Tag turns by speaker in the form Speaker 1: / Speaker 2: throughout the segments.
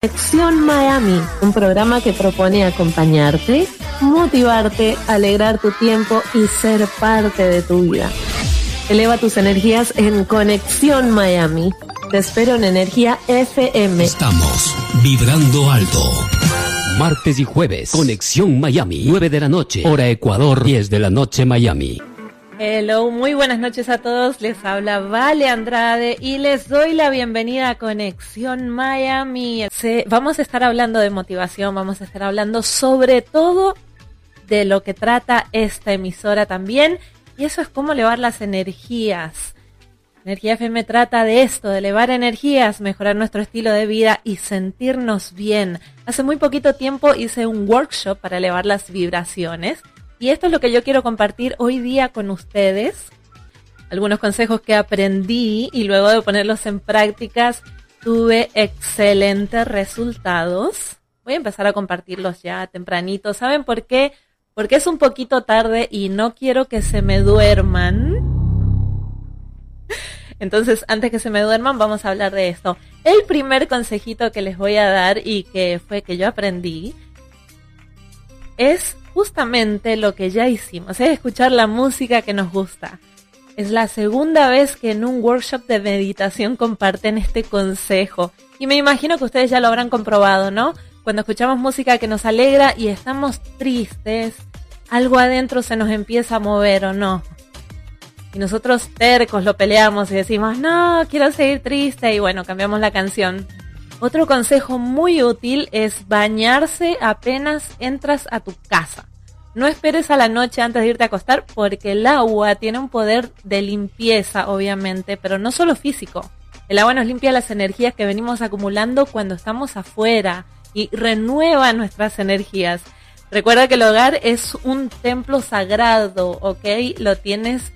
Speaker 1: Conexión Miami, un programa que propone acompañarte, motivarte, alegrar tu tiempo y ser parte de tu vida. Eleva tus energías en Conexión Miami. Te espero en Energía FM.
Speaker 2: Estamos vibrando alto. Martes y jueves, Conexión Miami, 9 de la noche, hora Ecuador, 10 de la noche Miami.
Speaker 1: Hello, muy buenas noches a todos. Les habla Vale Andrade y les doy la bienvenida a Conexión Miami. vamos a estar hablando de motivación, vamos a estar hablando sobre todo de lo que trata esta emisora también. Y eso es cómo elevar las energías. Energía FM trata de esto, de elevar energías, mejorar nuestro estilo de vida y sentirnos bien. Hace muy poquito tiempo hice un workshop para elevar las vibraciones y esto es lo que yo quiero compartir hoy día con ustedes. Algunos consejos que aprendí y luego de ponerlos en prácticas tuve excelentes resultados. Voy a empezar a compartirlos ya tempranito. ¿Saben por qué? Porque es un poquito tarde y no quiero que se me duerman. Entonces, antes que se me duerman, vamos a hablar de esto. El primer consejito que les voy a dar y que fue que yo aprendí es justamente lo que ya hicimos, es escuchar la música que nos gusta. Es la segunda vez que en un workshop de meditación comparten este consejo. Y me imagino que ustedes ya lo habrán comprobado, ¿no? Cuando escuchamos música que nos alegra y estamos tristes, algo adentro se nos empieza a mover o no. Y nosotros tercos lo peleamos y decimos, no, quiero seguir triste y bueno, cambiamos la canción. Otro consejo muy útil es bañarse apenas entras a tu casa. No esperes a la noche antes de irte a acostar porque el agua tiene un poder de limpieza, obviamente, pero no solo físico. El agua nos limpia las energías que venimos acumulando cuando estamos afuera y renueva nuestras energías. Recuerda que el hogar es un templo sagrado, ¿ok? Lo tienes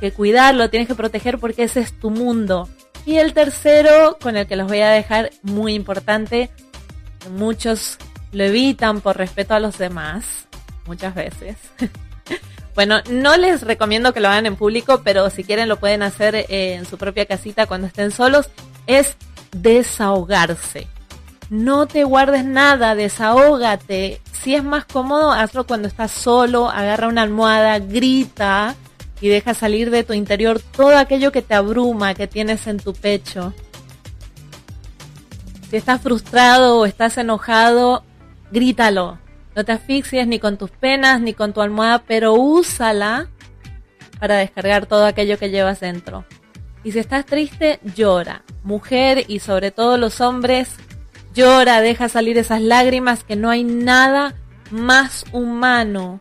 Speaker 1: que cuidar, lo tienes que proteger porque ese es tu mundo. Y el tercero, con el que los voy a dejar muy importante, muchos lo evitan por respeto a los demás, muchas veces. bueno, no les recomiendo que lo hagan en público, pero si quieren lo pueden hacer eh, en su propia casita cuando estén solos, es desahogarse. No te guardes nada, desahógate. Si es más cómodo, hazlo cuando estás solo, agarra una almohada, grita y deja salir de tu interior todo aquello que te abruma, que tienes en tu pecho. Si estás frustrado o estás enojado, grítalo. No te asfixies ni con tus penas ni con tu almohada, pero úsala para descargar todo aquello que llevas dentro. Y si estás triste, llora. Mujer y sobre todo los hombres, llora, deja salir esas lágrimas que no hay nada más humano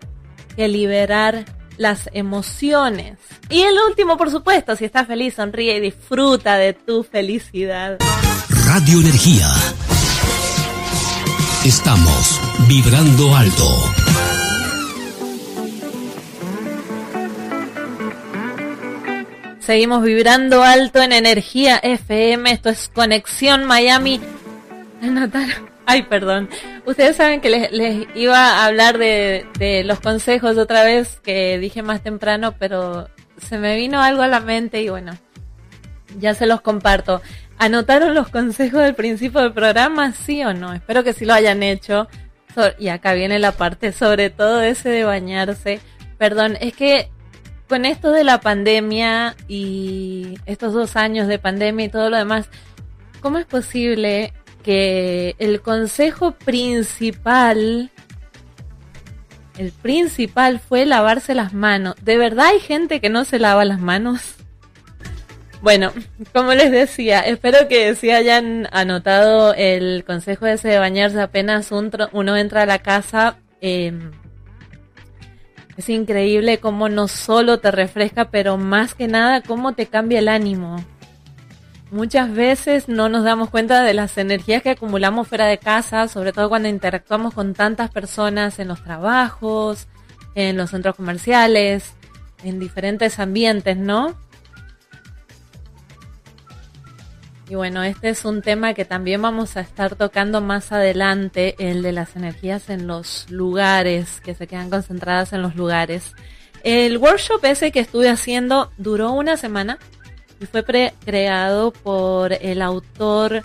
Speaker 1: que liberar las emociones. Y el último, por supuesto, si estás feliz, sonríe y disfruta de tu felicidad.
Speaker 2: Radio Energía. Estamos vibrando alto.
Speaker 1: Seguimos vibrando alto en energía FM. Esto es Conexión Miami. Ay, perdón. Ustedes saben que les, iba a hablar de, los consejos otra vez que dije más temprano, pero se me vino algo a la mente y bueno, ya se los comparto. ¿Anotaron los consejos del principio del programa? ¿Sí o no? Espero que sí lo hayan hecho. y acá viene la parte sobre todo ese de bañarse. Perdón, es que con esto de la pandemia y estos dos años de pandemia y todo lo demás, ¿cómo es posible que el consejo principal, el principal fue lavarse las manos. ¿De verdad hay gente que no se lava las manos? Bueno, como les decía, espero que si hayan anotado el consejo ese de bañarse apenas uno entra a la casa. Em, es increíble cómo no solo te refresca, pero más que nada cómo te cambia el ánimo. Muchas veces no nos damos cuenta de las energías que acumulamos fuera de casa, sobre todo cuando interactuamos con tantas personas en los trabajos, en los centros comerciales, en diferentes ambientes, ¿no? Y bueno, este es un tema que también vamos a estar tocando más adelante, el de las energías en los lugares, que se quedan concentradas en los lugares. El workshop ese que estuve haciendo duró una semana y fue creado por el autor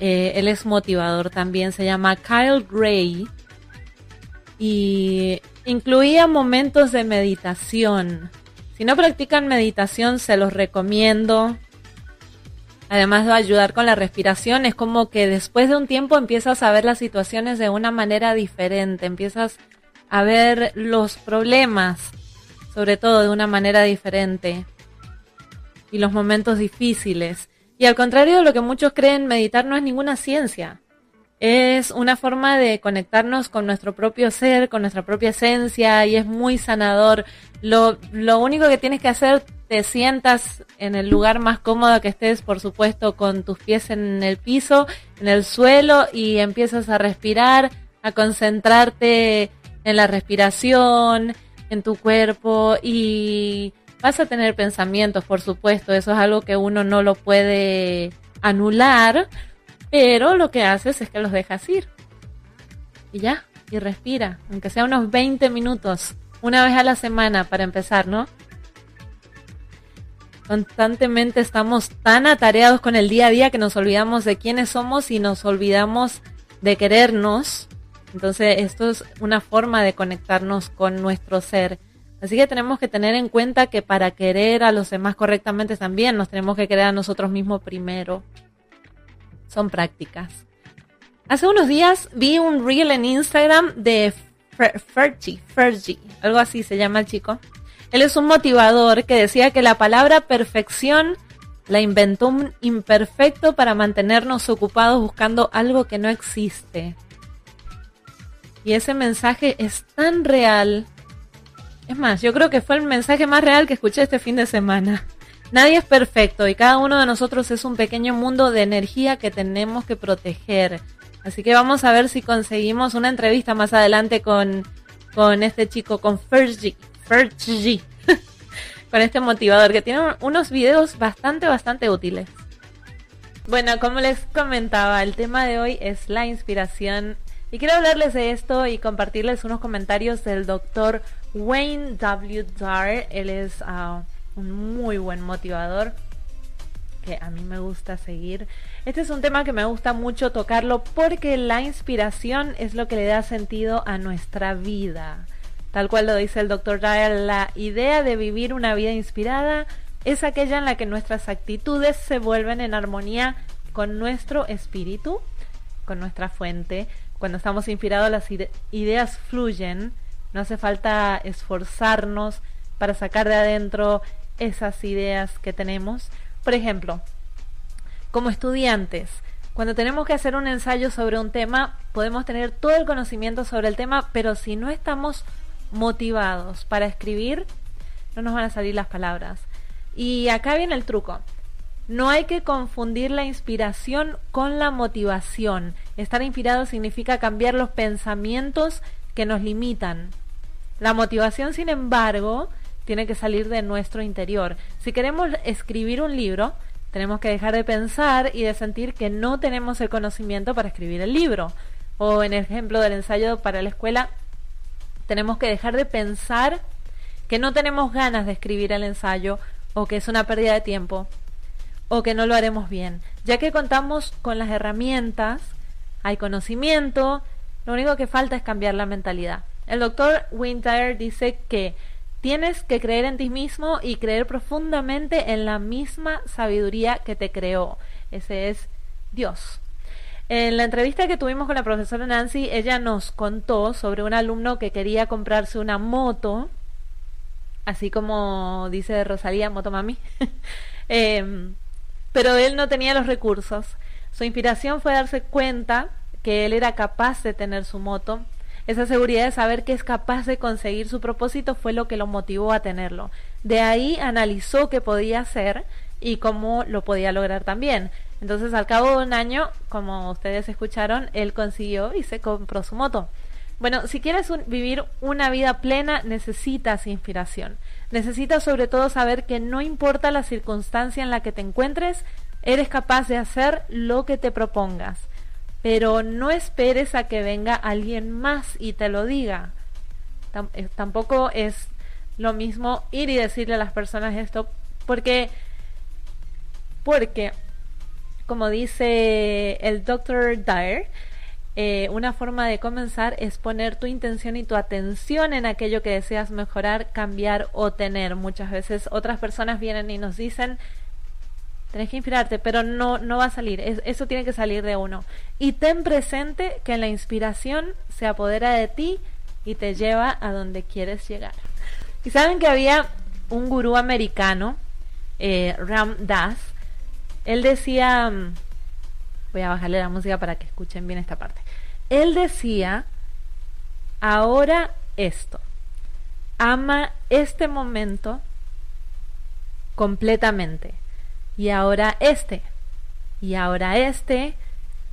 Speaker 1: Eh, él es motivador también, se llama Kyle Gray y incluía momentos de meditación. Si no practican meditación, se los recomiendo. Además de ayudar con la respiración, es como que después de un tiempo empiezas a ver las situaciones de una manera diferente, empiezas a ver los problemas, sobre todo de una manera diferente, y los momentos difíciles. Y al contrario de lo que muchos creen, meditar no es ninguna ciencia. Es una forma de conectarnos con nuestro propio ser, con nuestra propia esencia y es muy sanador. Lo, lo único que tienes que hacer, te sientas en el lugar más cómodo que estés, por supuesto, con tus pies en el piso, en el suelo y empiezas a respirar, a concentrarte en la respiración, en tu cuerpo y vas a tener pensamientos, por supuesto, eso es algo que uno no lo puede anular, pero lo que haces es que los dejas ir. Y ya, y respira, aunque sea unos 20 minutos, una vez a la semana para empezar, ¿no? Constantemente estamos tan atareados con el día a día que nos olvidamos de quiénes somos y nos olvidamos de querernos. Entonces, esto es una forma de conectarnos con nuestro ser. Así que tenemos que tener en cuenta que para querer a los demás correctamente también nos tenemos que querer a nosotros mismos primero son prácticas. Hace unos días vi un reel en Instagram de Fergie, Fergie, algo así se llama el chico. Él es un motivador que decía que la palabra perfección la inventó un imperfecto para mantenernos ocupados buscando algo que no existe. Y ese mensaje es tan real. Es más, yo creo que fue el mensaje más real que escuché este fin de semana. Nadie es perfecto y cada uno de nosotros es un pequeño mundo de energía que tenemos que proteger. Así que vamos a ver si conseguimos una entrevista más adelante con, con este chico, con Fergie, Fergie, con este motivador que tiene unos videos bastante, bastante útiles. Bueno, como les comentaba, el tema de hoy es la inspiración y quiero hablarles de esto y compartirles unos comentarios del doctor Wayne W. Dar. Él es uh, un muy buen motivador que a mí me gusta seguir. Este es un tema que me gusta mucho tocarlo porque la inspiración es lo que le da sentido a nuestra vida. Tal cual lo dice el doctor Dyer, la idea de vivir una vida inspirada es aquella en la que nuestras actitudes se vuelven en armonía con nuestro espíritu, con nuestra fuente. Cuando estamos inspirados las ideas fluyen, no hace falta esforzarnos para sacar de adentro esas ideas que tenemos. Por ejemplo, como estudiantes, cuando tenemos que hacer un ensayo sobre un tema, podemos tener todo el conocimiento sobre el tema, pero si no estamos motivados para escribir, no nos van a salir las palabras. Y acá viene el truco. No hay que confundir la inspiración con la motivación. Estar inspirado significa cambiar los pensamientos que nos limitan. La motivación, sin embargo, tiene que salir de nuestro interior. Si queremos escribir un libro, tenemos que dejar de pensar y de sentir que no tenemos el conocimiento para escribir el libro. O en el ejemplo del ensayo para la escuela, tenemos que dejar de pensar que no tenemos ganas de escribir el ensayo o que es una pérdida de tiempo o que no lo haremos bien, ya que contamos con las herramientas, hay conocimiento, lo único que falta es cambiar la mentalidad. El doctor Winter dice que Tienes que creer en ti mismo y creer profundamente en la misma sabiduría que te creó. Ese es Dios. En la entrevista que tuvimos con la profesora Nancy, ella nos contó sobre un alumno que quería comprarse una moto, así como dice Rosalía, moto mami, em, pero él no tenía los recursos. Su inspiración fue darse cuenta que él era capaz de tener su moto esa seguridad de saber que es capaz de conseguir su propósito fue lo que lo motivó a tenerlo. De ahí analizó qué podía hacer y cómo lo podía lograr también. Entonces, al cabo de un año, como ustedes escucharon, él consiguió y se compró su moto. Bueno, si quieres vivir una vida plena, necesitas inspiración. Necesitas sobre todo saber que no importa la circunstancia en la que te encuentres, eres capaz de hacer lo que te propongas pero no esperes a que venga alguien más y te lo diga. Eh, tampoco es lo mismo ir y decirle a las personas esto, porque, porque como dice el Dr. Dyer, eh, una forma de comenzar es poner tu intención y tu atención en aquello que deseas mejorar, cambiar o tener. Muchas veces otras personas vienen y nos dicen, tenés que inspirarte, pero no, no va a salir, eso tiene que salir de uno. Y ten presente que la inspiración se apodera de ti y te lleva a donde quieres llegar. Y saben que había un gurú americano, eh, Ram Das, él decía, mm, voy a bajarle la música para que escuchen bien esta parte. Él decía, ahora esto, ama este momento completamente. Y ahora este, y ahora este,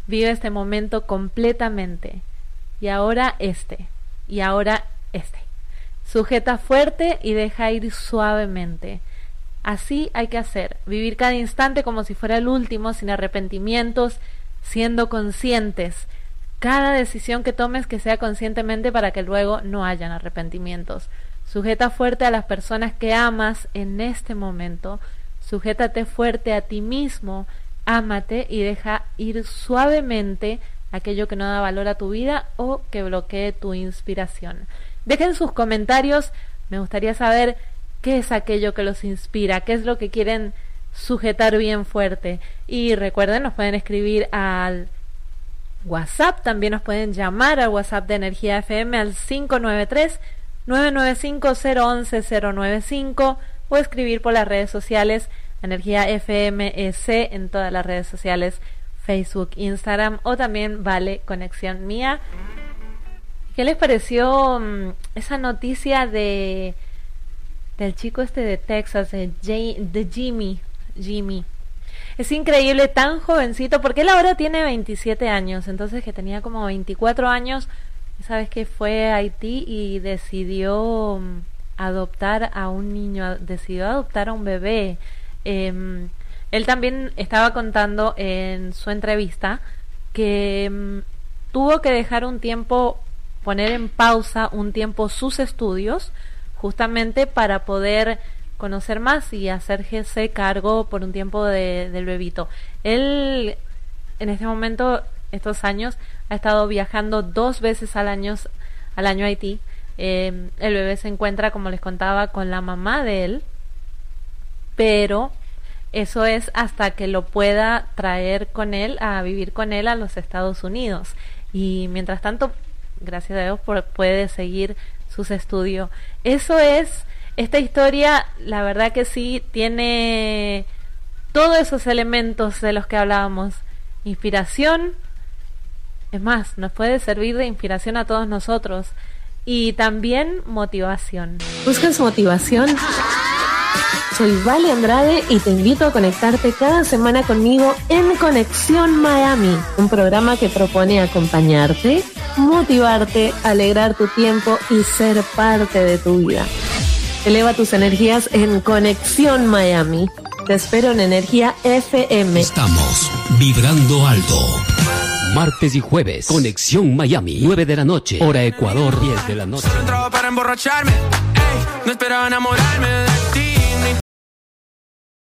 Speaker 1: vive este momento completamente. Y ahora este, y ahora este. Sujeta fuerte y deja ir suavemente. Así hay que hacer, vivir cada instante como si fuera el último, sin arrepentimientos, siendo conscientes. Cada decisión que tomes que sea conscientemente para que luego no hayan arrepentimientos. Sujeta fuerte a las personas que amas en este momento. Sujétate fuerte a ti mismo. Ámate y deja ir suavemente aquello que no da valor a tu vida o que bloquee tu inspiración. Dejen sus comentarios. Me gustaría saber qué es aquello que los inspira, qué es lo que quieren sujetar bien fuerte. Y recuerden, nos pueden escribir al WhatsApp, también nos pueden llamar al WhatsApp de Energía FM al 593 995 011 o escribir por las redes sociales Energía FMEC en todas las redes sociales Facebook, Instagram o también Vale Conexión Mía. ¿Qué les pareció mm, esa noticia de del chico este de Texas, de, de Jimmy? Jimmy. Es increíble, tan jovencito, porque él ahora tiene 27 años, entonces que tenía como 24 años, sabes que fue a Haití y decidió mm, adoptar a un niño, decidió adoptar a un bebé. Eh, él también estaba contando en su entrevista que mm, tuvo que dejar un tiempo, poner en pausa un tiempo sus estudios, justamente para poder conocer más y hacerse cargo por un tiempo de, del bebito. Él, en este momento, estos años, ha estado viajando dos veces al año, al año a Haití. Eh, el bebé se encuentra, como les contaba, con la mamá de él, pero eso es hasta que lo pueda traer con él a vivir con él a los Estados Unidos. Y mientras tanto, gracias a Dios, puede seguir sus estudios. Eso es, esta historia, la verdad que sí, tiene todos esos elementos de los que hablábamos. Inspiración, es más, nos puede servir de inspiración a todos nosotros. Y también motivación.
Speaker 3: ¿Buscas motivación? Soy Vale Andrade y te invito a conectarte cada semana conmigo en Conexión Miami, un programa que propone acompañarte, motivarte, alegrar tu tiempo y ser parte de tu vida. Eleva tus energías en Conexión Miami. Te espero en Energía FM.
Speaker 2: Estamos vibrando alto. Martes y jueves, Conexión Miami, 9 de la noche, hora Ecuador, 10 de la noche.
Speaker 4: para emborracharme, no esperaba enamorarme de ti